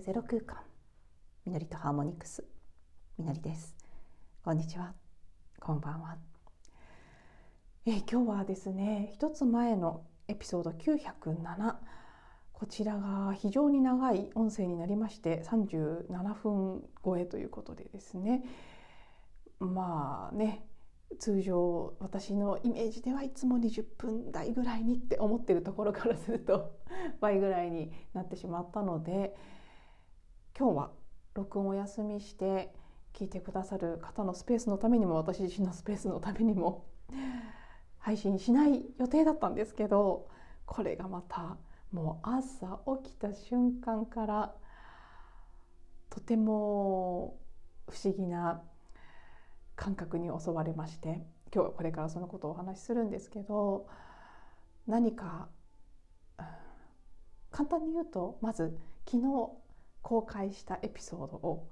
ゼロ空間。みのりとハーモニクス。みのりです。こんにちは。こんばんは。え今日はですね一つ前のエピソード907こちらが非常に長い音声になりまして37分超えということでですね。まあね通常私のイメージではいつも20分台ぐらいにって思ってるところからすると倍ぐらいになってしまったので今日は録音をお休みして聞いてくださる方のスペースのためにも私自身のスペースのためにも 配信しない予定だったんですけどこれがまたもう朝起きた瞬間からとても不思議な感覚に襲われまして今日はこれからそのことをお話しするんですけど何か、簡単に言うとまず昨日公開したエピソードを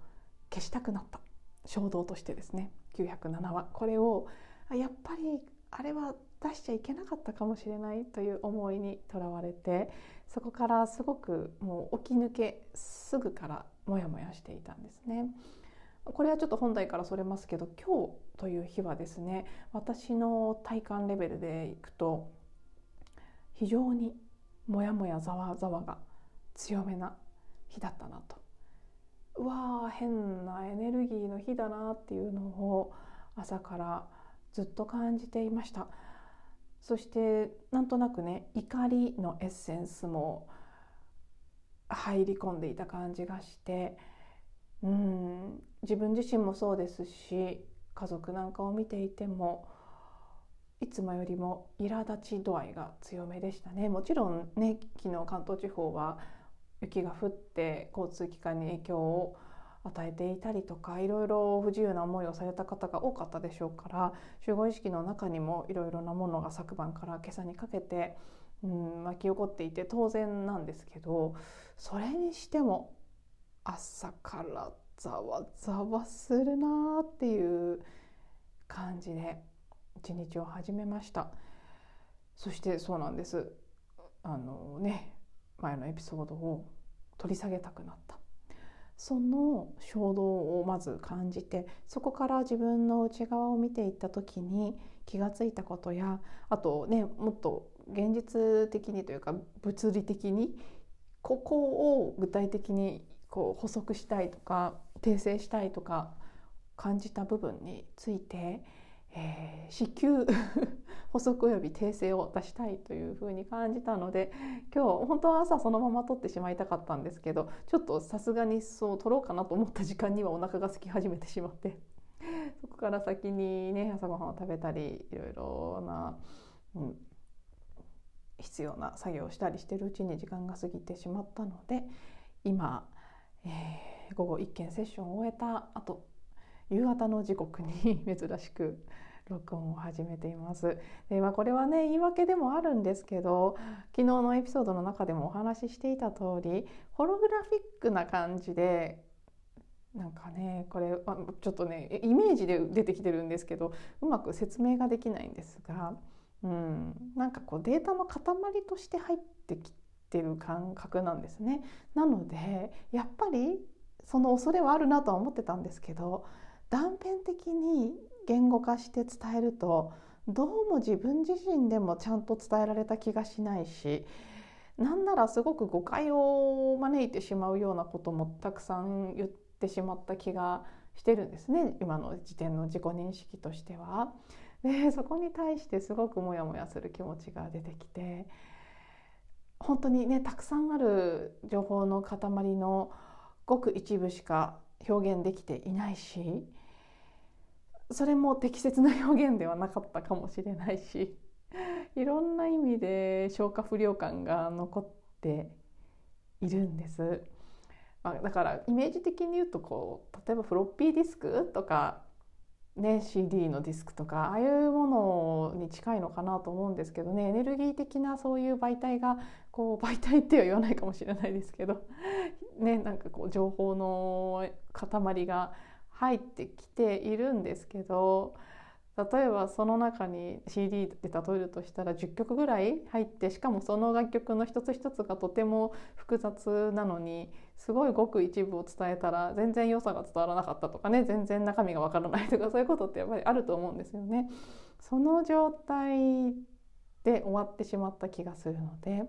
消したくなった。衝動としてですね。907話。これをやっぱりあれは出しちゃいけなかったかもしれないという思いにとらわれてそこからすごくもう起き抜けすぐからモヤモヤしていたんですね。これはちょっと本題からそれますけど今日という日はですね私の体感レベルでいくと非常にモヤモヤざわざわが強めな日だったなと。うわー変なエネルギーの日だなっていうのを朝からずっと感じていました。そしてなんとなくね怒りのエッセンスも入り込んでいた感じがしてうん自分自身もそうですし家族なんかを見ていてもいつもよりも苛立ち度合いが強めでしたね。もちろんね昨日関東地方は雪が降って交通機関に影響を与えていたりとかいろいろ不自由な思いをされた方が多かったでしょうから集合意識の中にもいろいろなものが昨晩から今朝にかけて、うん、巻き起こっていて当然なんですけどそれにしても朝からざわざわするなっていう感じで一日を始めました。そしてそうなんです。あのね前のエピソードを取り下げたくなった。その衝動をまず感じてそこから自分の内側を見ていった時に気が付いたことやあとねもっと現実的にというか物理的にここを具体的にこう補足したいとか訂正したいとか感じた部分について、えー、至急 補足及び訂正を出したいというふうに感じたので今日本当は朝そのまま撮ってしまいたかったんですけどちょっとさすがにそう撮ろうかなと思った時間にはお腹が空き始めてしまって そこから先にね朝ごはんを食べたりいろいろな、うん、必要な作業をしたりしてるうちに時間が過ぎてしまったので今、えー、午後1件セッションを終えた後夕方の時刻に 珍しく録音を始めています。でまあ、これはね言い訳でもあるんですけど昨日のエピソードの中でもお話ししていた通りホログラフィックな感じでなんかねこれちょっとねイメージで出てきてるんですけどうまく説明ができないんですが。うん、なんかこうデータの塊として入ってきてる感覚なんですね。なのでやっぱりその恐れはあるなとは思ってたんですけど断片的に言語化して伝えるとどうも自分自身でもちゃんと伝えられた気がしないしなんならすごく誤解を招いてしまうようなこともたくさん言ってしまった気がしてるんですね今の時点の自己認識としては。でそこに対してすごくモヤモヤする気持ちが出てきて本当にねたくさんある情報の塊のごく一部しか表現できていないしそれも適切な表現ではなかったかもしれないし いろんな意味で消化不良感が残っているんです。まあ、だからイメージ的に言うとこう例えばフロッピーディスクとかね、CD のディスクとかああいうものに近いのかなと思うんですけどねエネルギー的なそういう媒体がこう媒体っては言わないかもしれないですけど、ね、なんかこう情報の塊が入ってきているんですけど例えばその中に CD で例えるとしたら10曲ぐらい入ってしかもその楽曲の一つ一つがとても複雑なのにすごいごく一部を伝えたら全然良さが伝わらなかったとかね全然中身がわからないとかそういうことってやっぱりあると思うんですよね。その状態で終わってしまった気がするので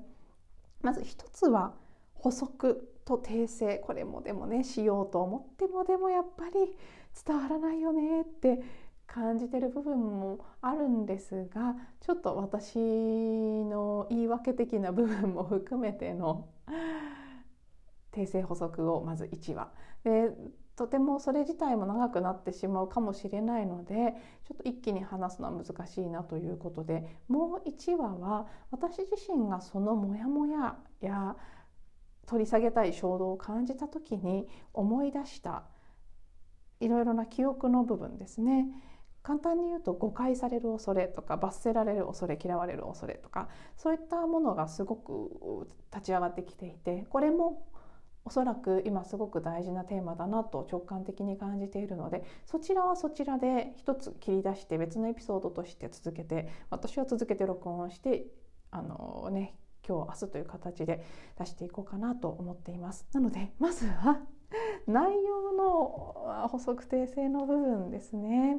まず一つは補足と訂正。これもでもねしようと思ってもでもやっぱり伝わらないよねって感じてる部分もあるんですがちょっと私の言い訳的な部分も含めての 訂正補足をまず1話。でとてもそれ自体も長くなってしまうかもしれないのでちょっと一気に話すのは難しいなということでもう1話は私自身がそのモヤモヤや取り下げたい衝動を感じた時に思い出したいろいろな記憶の部分ですね。簡単に言うと誤解される恐れとか罰せられる恐れ嫌われる恐れとかそういったものがすごく立ち上がってきていてこれもおそらく今すごく大事なテーマだなと直感的に感じているのでそちらはそちらで一つ切り出して別のエピソードとして続けて私は続けて録音してあのね今日明日という形で出していこうかなと思っています。なのでまずは内容の補足訂正の部分ですね。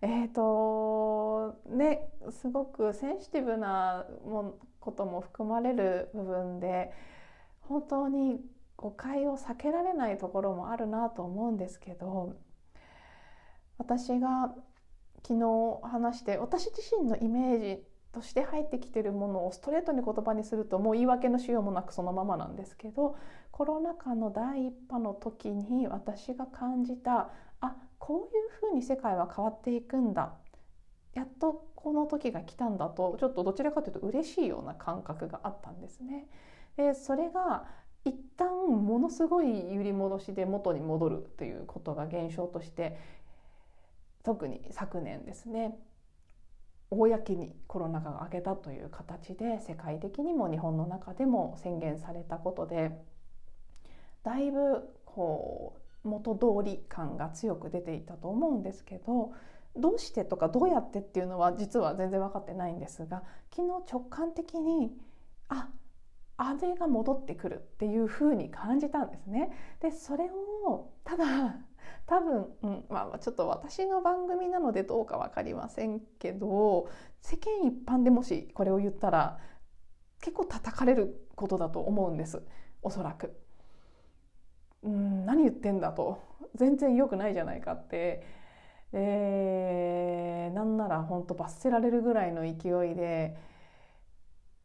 えーとね、すごくセンシティブなもことも含まれる部分で本当に誤解を避けられないところもあるなと思うんですけど私が昨日話して私自身のイメージとして入ってきてるものをストレートに言葉にするともう言い訳のしようもなくそのままなんですけどコロナ禍の第一波の時に私が感じたあこういうふうに世界は変わっていくんだやっとこの時が来たんだとちょっとどちらかというと嬉しいような感覚があったんですね。でそれが一旦ものすごい揺り戻しで元に戻るということが現象として特に昨年ですね公にコロナ禍が明けたという形で世界的にも日本の中でも宣言されたことでだいぶこう元通り感が強く出ていたと思うんですけどどうしてとかどうやってっていうのは実は全然分かってないんですが昨日直感的にああれが戻ってくるっていう風に感じたんですね。でそれをただ多分、うんまあ、ちょっと私の番組なのでどうか分かりませんけど世間一般でもしこれを言ったら結構叩かれることだと思うんです。おそらく。うん何言ってんだと。全然良くないじゃないかって。でなんなら本当罰せられるぐらいの勢いで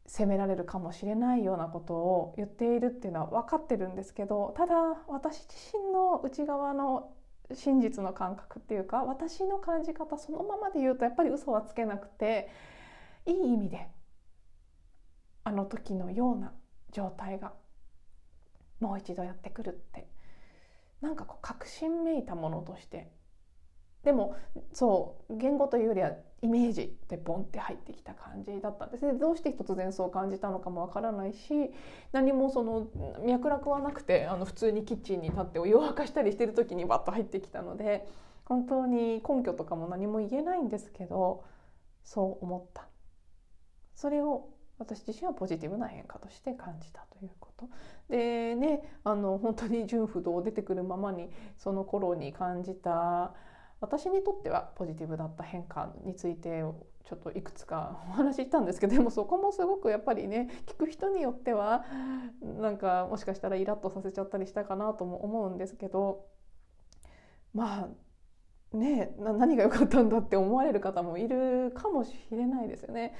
責められるかもしれないようなことを言っているっていうのは分かってるんですけどただ私自身の内側の真実の感覚っていうか私の感じ方そのままで言うとやっぱり嘘はつけなくていい意味であの時のような状態がもう一度やってくるってなんかこう確信めいたものとしてでもそう言語というよりはイメージでボンって入ってきた感じだったんですね。どうして突然そう感じたのかもわからないし何もその脈絡はなくてあの普通にキッチンに立ってお湯を沸かしたりしてる時にバッと入ってきたので本当に根拠とかも何も言えないんですけどそう思った。それを私自身はポジティブな変化として感じたということ。でねあの本当に純不動出てくるままにその頃に感じた私にとってはポジティブだった変化についてちょっといくつか お話ししたんですけどでもそこもすごくやっぱりね聞く人によってはなんかもしかしたらイラッとさせちゃったりしたかなとも思うんですけどまあね何が良かったんだって思われる方もいるかもしれないですよね。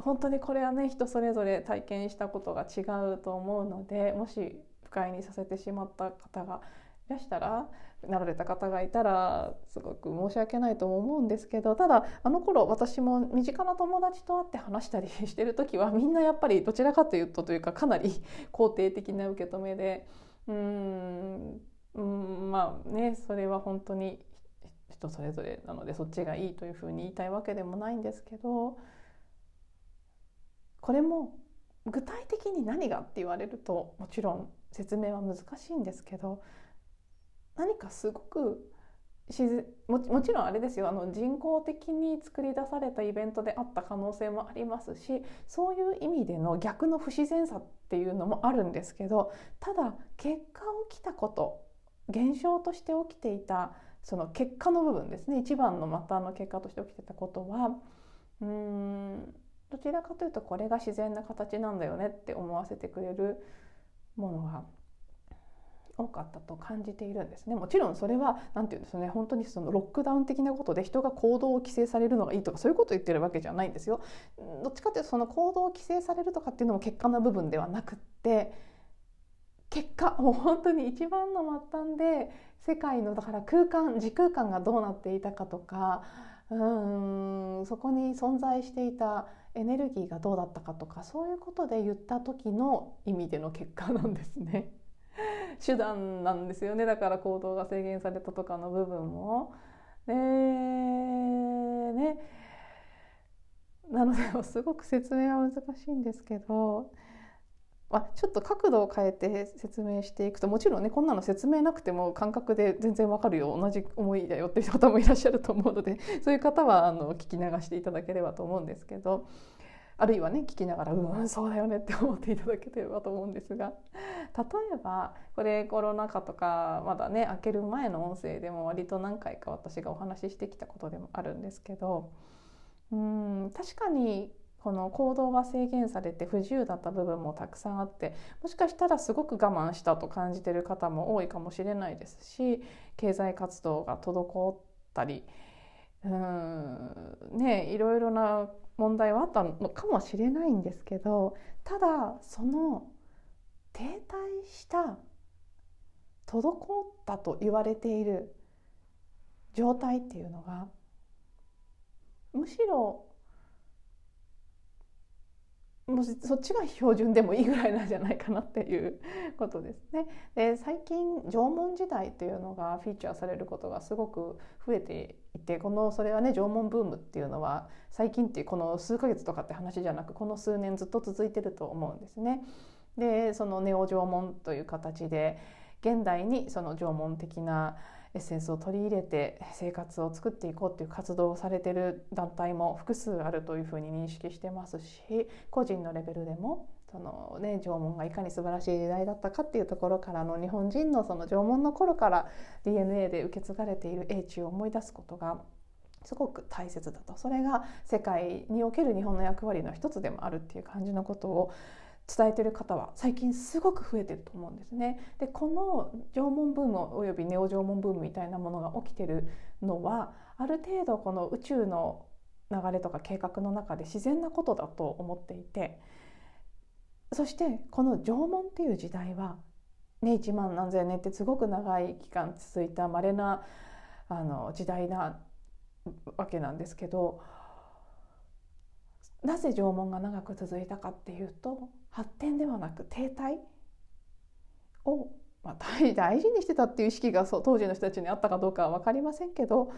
本当にこれはね人それぞれ体験したことが違うと思うのでもし不快にさせてしまった方がいらしたらなられた方がいたらすごく申し訳ないと思うんですけどただあの頃私も身近な友達と会って話したりしてる時はみんなやっぱりどちらかというとというかかなり肯定的な受け止めでうんうんまあねそれは本当に人それぞれなのでそっちがいいというふうに言いたいわけでもないんですけどこれも具体的に何がって言われるともちろん説明は難しいんですけど何かすごくももちろんあれですよ。あの人工的に作り出されたイベントであった可能性もありますしそういう意味での逆の不自然さっていうのもあるんですけどただ結果起きたこと現象として起きていたその結果の部分ですね。一番の末端の結果として起きてたことはうーんどちらかというとこれが自然な形なんだよねって思わせてくれるものが多かったと感じているんですね。もちろんそれは何て言うんですね。本当にそのロックダウン的なことで人が行動を規制されるのがいいとかそういうことを言ってるわけじゃないんですよ。どっちかというとその行動を規制されるとかっていうのも結果の部分ではなくって結果もう本当に一番の末端で世界のだから空間時空間がどうなっていたかとかうんそこに存在していたエネルギーがどうだったかとかそういうことで言った時の意味での結果なんですね。手段なんですよね。だから行動が制限されたとかの部分も。でね。なのですごく説明は難しいんですけど、まあ、ちょっと角度を変えて説明していくともちろんねこんなの説明なくても感覚で全然わかるよ。同じ思いだよっていう方もいらっしゃると思うので そういう方はあの聞き流していただければと思うんですけど。あるいはね聞きながらうんそうだよねって思っていただければと思うんですが。例えばこれコロナ禍とかまだね開ける前の音声でも割と何回か私がお話ししてきたことでもあるんですけどうん確かにこの行動が制限されて不自由だった部分もたくさんあってもしかしたらすごく我慢したと感じてる方も多いかもしれないですし経済活動が滞ったりうんねいろいろな問題はあったのかもしれないんですけどただその停滞した滞ったと言われている状態っていうのがむしろもうそっちが標準でもいいぐらいなんじゃないかなっていうことですね。で最近縄文時代っていうのがフィーチャーされることがすごく増えていてこのそれはね縄文ブームっていうのは最近っていうこの数ヶ月とかって話じゃなくこの数年ずっと続いてると思うんですね。でそのネオ縄文という形で現代にその縄文的なエッセンスを取り入れて生活を作っていこうっていう活動をされてる団体も複数あるというふうに認識してますし個人のレベルでもそのね縄文がいかに素晴らしい時代だったかっていうところからの日本人のその縄文の頃から DNA で受け継がれている英知を思い出すことがすごく大切だと。それが世界における日本の役割の一つでもあるっていう感じのことを伝えてる方は最近すごく増えてると思うんですね。でこの縄文ブームおよびネオ縄文ブームみたいなものが起きてるのはある程度この宇宙の流れとか計画の中で自然なことだと思っていてそしてこの縄文っていう時代は、ね、1万何千年ってすごく長い期間続いた稀なあな時代なわけなんですけどなぜ縄文が長く続いたかっていうと発展ではなく停滞を、まあ、大事にしてたっていう意識がそう当時の人たちにあったかどうかは分かりませんけど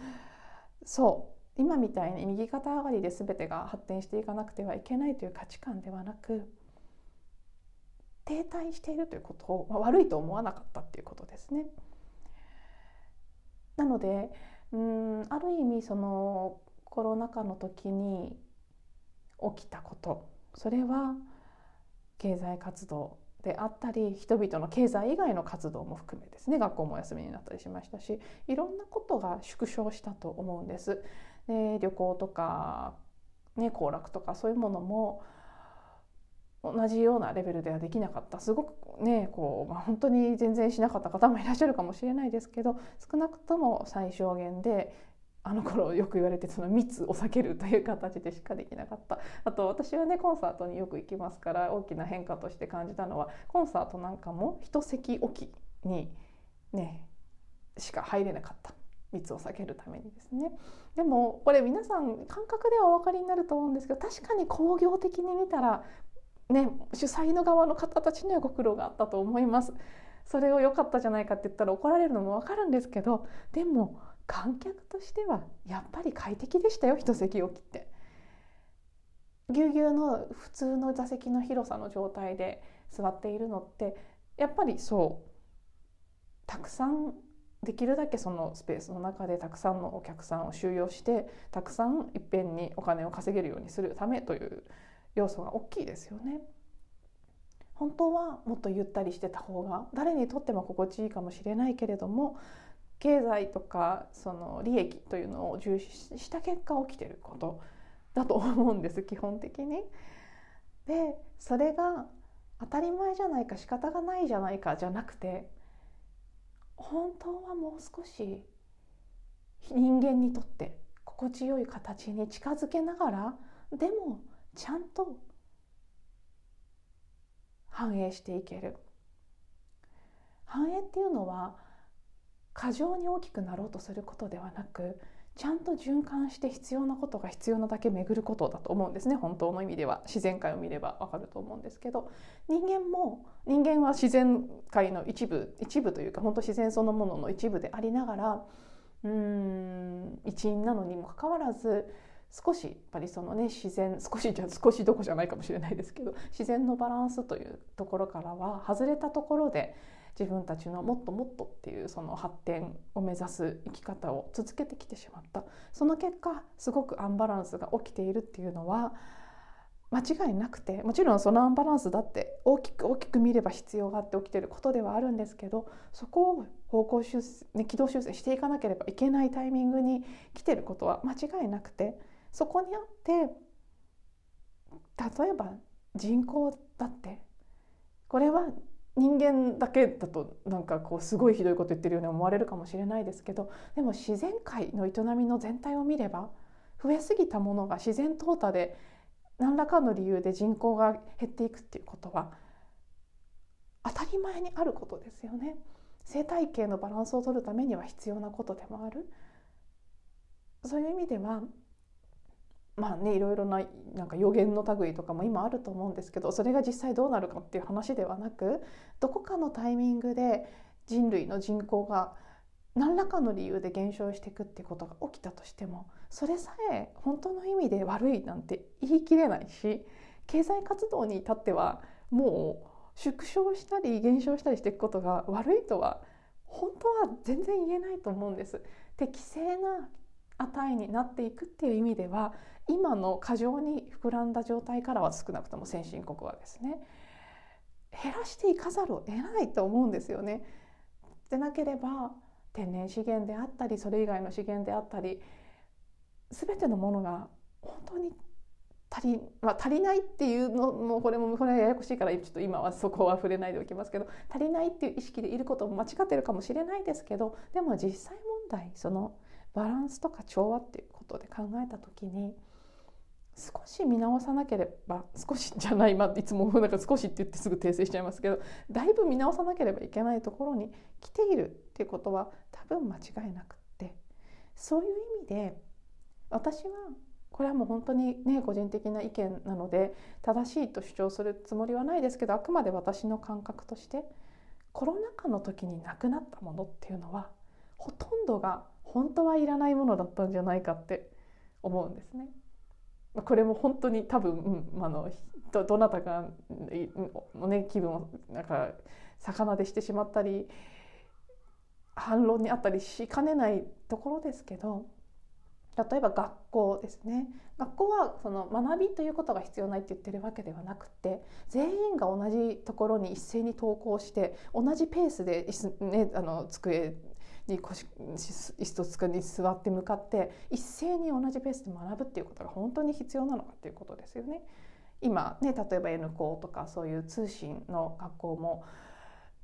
そう今みたいに右肩上がりで全てが発展していかなくてはいけないという価値観ではなく停滞しているということを、まあ、悪いと思わなかったっていうことですね。なのでうんある意味そのコロナ禍の時に起きたことそれは経済活動であったり人々の経済以外の活動も含めですね学校も休みになったりしましたしいろんなことが縮小したと思うんです。で旅行とか、ね、行楽とかそういうものも同じようなレベルではできなかったすごくねこう、まあ、本当に全然しなかった方もいらっしゃるかもしれないですけど少なくとも最小限であの頃よく言われてその密を避けるという形でしかできなかった。あと私はねコンサートによく行きますから大きな変化として感じたのはコンサートなんかも一席置きにねしか入れなかった。密を避けるためにですね。でもこれ皆さん感覚ではお分かりになると思うんですけど確かに工業的に見たらね主催の側の方たちにはご苦労があったと思います。それを良かったじゃないかって言ったら怒られるのも分かるんですけどでも観客としてはやっぱり快適でしたよ一席置きって。ぎゅうぎゅうの普通の座席の広さの状態で座っているのってやっぱりそうたくさんできるだけそのスペースの中でたくさんのお客さんを収容してたくさんいっぺんにお金を稼げるようにするためという要素が大きいですよね。本当はもっとゆったりしてた方が誰にとっても心地いいかもしれないけれども経済とかその利益というのを重視した結果起きてることだと思うんです基本的に。でそれが当たり前じゃないか仕方がないじゃないかじゃなくて本当はもう少し人間にとって心地よい形に近づけながらでもちゃんと反映していける反映っていうのは過剰に大きくなろうとすることではなくちゃんと循環して必要なことが必要なだけ巡ることだと思うんですね。本当の意味では。自然界を見ればわかると思うんですけど。人間も人間は自然界の一部一部というか本当自然そのものの一部でありながらうん一員なのにもかかわらず少しやっぱりそのね自然少しじゃ少しどこじゃないかもしれないですけど自然のバランスというところからは外れたところで自分たちのもっともっとっていうその発展を目指す生き方を続けてきてしまった。その結果すごくアンバランスが起きているっていうのは間違いなくてもちろんそのアンバランスだって大きく大きく見れば必要があって起きてることではあるんですけどそこを方向修正、軌道修正していかなければいけないタイミングに来てることは間違いなくてそこにあって例えば人口だってこれは人間だけだとなんかこうすごいひどいこと言ってるように思われるかもしれないですけどでも自然界の営みの全体を見れば増えすぎたものが自然淘汰で何らかの理由で人口が減っていくっていうことは当たり前にあることですよね。生態系のバランスを取るためには必要なことでもある。そういう意味ではまあねいろいろななんか予言の類とかも今あると思うんですけどそれが実際どうなるかっていう話ではなくどこかのタイミングで人類の人口が何らかの理由で減少していくってことが起きたとしてもそれさえ本当の意味で悪いなんて言い切れないし経済活動に至ってはもう縮小したり減少したりしていくことが悪いとは本当は全然言えないと思うんです。適正な値になっていくっていう意味では今の過剰に膨らんだ状態からは少なくとも先進国はですね減らしていかざるを得ないと思うんですよね。でなければ天然資源であったりそれ以外の資源であったり全てのものが本当に足り,、まあ、足りないっていうのもこれもこれはややこしいからちょっと今はそこは触れないでおきますけど足りないっていう意識でいることも間違ってるかもしれないですけどでも実際問題そのバランスとか調和っていうことで考えた時に少し見直さなければ少しじゃない、まあ、いつもなんか少しって言ってすぐ訂正しちゃいますけどだいぶ見直さなければいけないところに来ているっていうことは多分間違いなくってそういう意味で私はこれはもう本当にね個人的な意見なので正しいと主張するつもりはないですけどあくまで私の感覚としてコロナ禍の時になくなったものっていうのはほとんどが本当はいらないものだったんじゃないかって思うんですね。これも本当に多分、うん、あのどどなたかのね気分をなんか魚でしてしまったり反論にあったりしかねないところですけど例えば学校ですね。学校はその学びということが必要ないって言ってるわけではなくて全員が同じところに一斉に登校して同じペースで、ね、あの机に腰椅子と机に座って向かって一斉に同じペースで学ぶっていうことが本当に必要なのかっていうことですよね。今ね例えば N 校とかそういう通信の学校も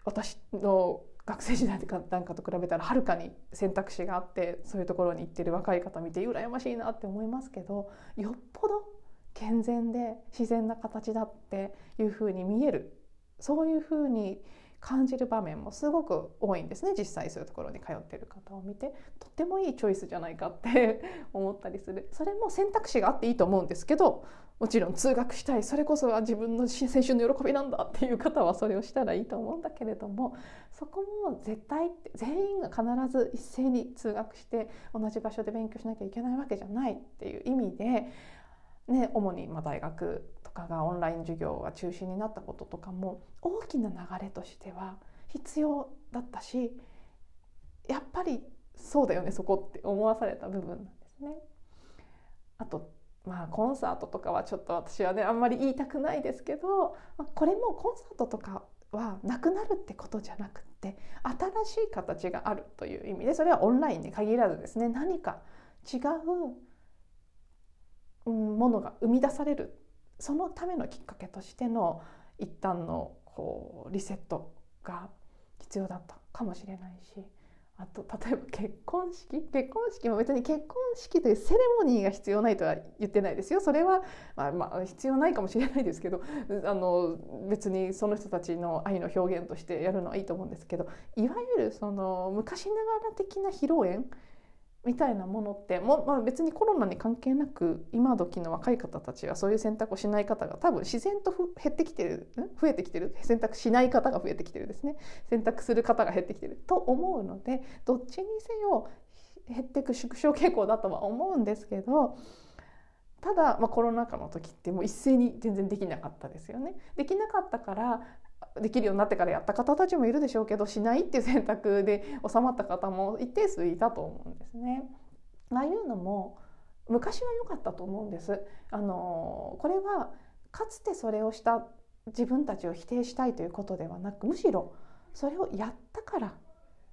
私の学生時代なんかと比べたらはるかに選択肢があってそういうところに行ってる若い方見て羨ましいなって思いますけどよっぽど健全で自然な形だっていうふうに見えるそういうふうに感じる場面もすごく多いんですね実際そういうところに通ってる方を見て。とってもいいチョイスじゃないかって 思ったりする。それも選択肢があっていいと思うんですけどもちろん通学したい。それこそは自分の青春の喜びなんだっていう方はそれをしたらいいと思うんだけれどもそこも絶対全員が必ず一斉に通学して同じ場所で勉強しなきゃいけないわけじゃないっていう意味で、ね、主にま大学とかがオンライン授業が中心になったこととかも大きな流れとしては必要だったしやっぱりそうだよねそこって思わされた部分なんですね。あとまあコンサートとかはちょっと私はねあんまり言いたくないですけど、ま、これもコンサートとかはなくなるってことじゃなくって新しい形があるという意味でそれはオンラインに限らずですね何か違うものが生み出される。そのためのきっかけとしての一旦のこうリセットが必要だったかもしれないし。あと例えば結婚式？結婚式も別に結婚式というセレモニーが必要ないとは言ってないですよ。それは、まあ、まあ必要ないかもしれないですけどあの別にその人たちの愛の表現としてやるのはいいと思うんですけどいわゆるその昔ながら的な披露宴みたいなものっても、まあ、別にコロナに関係なく今時の若い方たちはそういう選択をしない方が多分自然と減ってきてる増えてきてる？選択しない方が増えてきてるですね。選択する方が減ってきてる。と思うのでどっちにせよ減っていく縮小傾向だとは思うんですけどただ、まあ、コロナ禍の時ってもう一斉に全然できなかったですよね。できなかったからできるようになってからやった方たちもいるでしょうけどしないっていう選択で収まった方も一定数いたと思うんですね。ああいうのも昔は良かったと思うんです。あのこれはかつてそれをした自分たちを否定したいということではなくむしろそれをやったから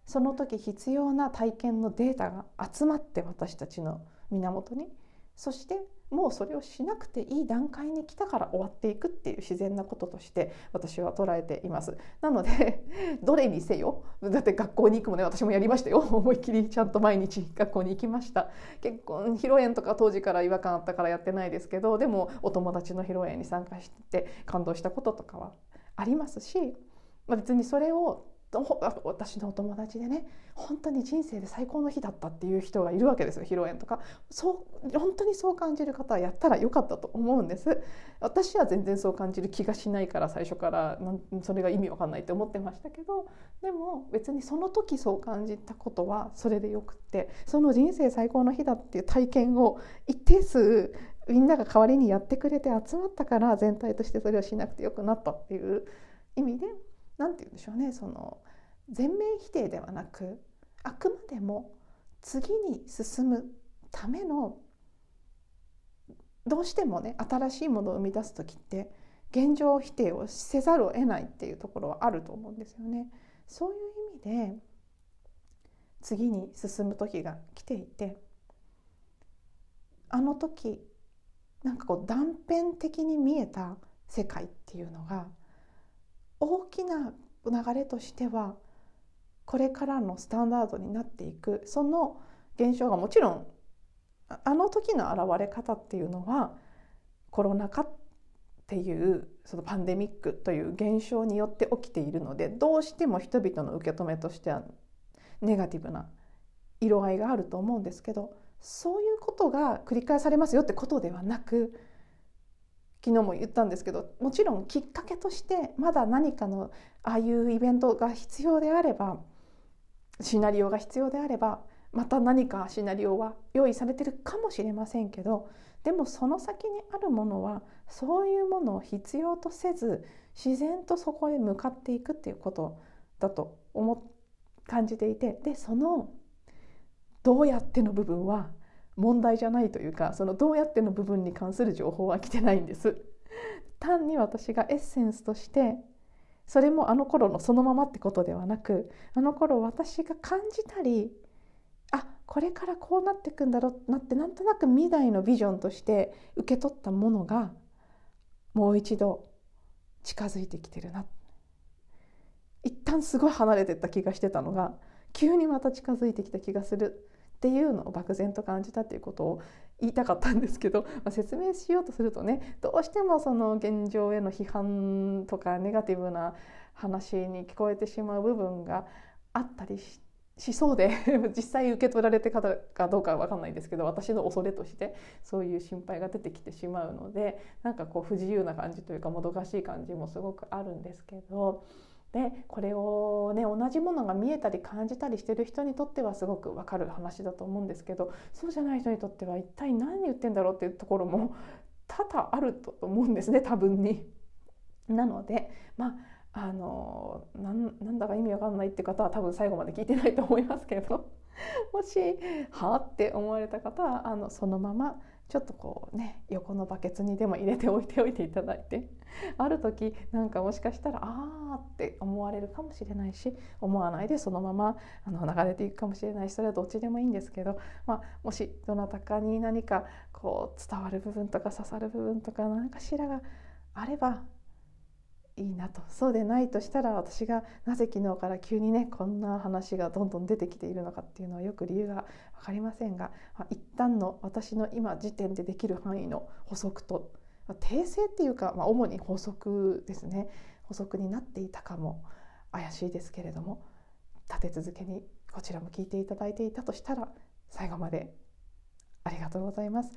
その時必要な体験のデータが集まって私たちの源にそしてもうそれをしなくていい段階に来たから終わっていくっていう自然なこととして私は捉えています。なので どれにせよだって学校に行くもね私もやりましたよ。思いっきりちゃんと毎日学校に行きました。結婚披露宴とか当時から違和感あったからやってないですけどでもお友達の披露宴に参加して感動したこととかはありますし、まあ、別にそれを私のお友達でね本当に人生で最高の日だったっていう人がいるわけですよ披露宴とか。そう本当にそう感じる方はやったらよかったと思うんです。私は全然そう感じる気がしないから最初からそれが意味わかんないって思ってましたけど。でも別にその時そう感じたことはそれでよくってその人生最高の日だっていう体験を一定数みんなが代わりにやってくれて集まったから全体としてそれをしなくてよくなったっていう意味で何て言うんでしょうねその全面否定ではなくあくまでも次に進むためのどうしてもね新しいものを生み出す時って現状否定をせざるを得ないっていうところはあると思うんですよね。そういう意味で次に進む時が来ていてあの時なんかこう断片的に見えた世界っていうのが大きな流れとしてはこれからのスタンダードになっていくその現象がもちろんあの時の現れ方っていうのはコロナ禍っていうそのパンデミックという現象によって起きているのでどうしても人々の受け止めとしてはネガティブな色合いがあると思うんですけどそういうことが繰り返されますよってことではなく昨日も言ったんですけどもちろんきっかけとしてまだ何かのああいうイベントが必要であればシナリオが必要であればまた何かシナリオは用意されてるかもしれませんけどでもその先にあるものはそういうものを必要とせず自然とそこへ向かっていくっていうことだと思感じていてでそのどうやっての部分は問題じゃないというかそのどうやっての部分に関する情報は来てないんです。単に私がエッセンスとしてそれもあの頃のそのままってことではなくあの頃私が感じたりあこれからこうなっていくんだろうなってなんとなく未来のビジョンとして受け取ったものがもう一度近づいてきてるな。一旦すごい離れてった気がしてたのが急にまた近づいてきた気がする。っていうのを漠然と感じたっていうことを言いたかったんですけど、まあ、説明しようとするとねどうしてもその現状への批判とかネガティブな話に聞こえてしまう部分があったりしそうで 実際受け取られて方かどうかは分かんないですけど私の恐れとしてそういう心配が出てきてしまうのでなんかこう不自由な感じというかもどかしい感じもすごくあるんですけどでこれをね同じものが見えたり感じたりしてる人にとってはすごくわかる話だと思うんですけどそうじゃない人にとっては一体何言ってんだろうっていうところも 多々あると思うんですね多分に。なのでまああのなんだか意味わかんないって方は多分最後まで聞いてないと思いますけどもし「はあ?」って思われた方はあのそのままちょっとこうね横のバケツにでも入れておいておいていただいて。ある時なんかもしかしたら「ああ」って思われるかもしれないし思わないでそのままあの流れていくかもしれないしそれはどっちでもいいんですけど、まあ、もしどなたかに何かこう伝わる部分とか刺さる部分とか何かしらがあればいいなとそうでないとしたら私がなぜ昨日から急にねこんな話がどんどん出てきているのかっていうのはよく理由が分かりませんが、まあ、一旦の私の今時点でできる範囲の補足と、まあ、訂正っていうか、まあ、主に補足ですね補足になっていたかも怪しいですけれども立て続けにこちらも聞いていただいていたとしたら最後までありがとうございます。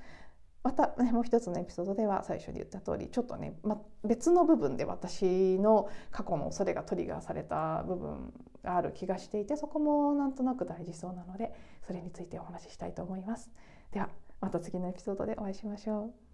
また、ね、もう一つのエピソードでは最初に言った通りちょっとね、ま、別の部分で私の過去の恐れがトリガーされた部分がある気がしていてそこもなんとなく大事そうなのでそれについてお話ししたいと思います。ではまた次のエピソードでお会いしましょう。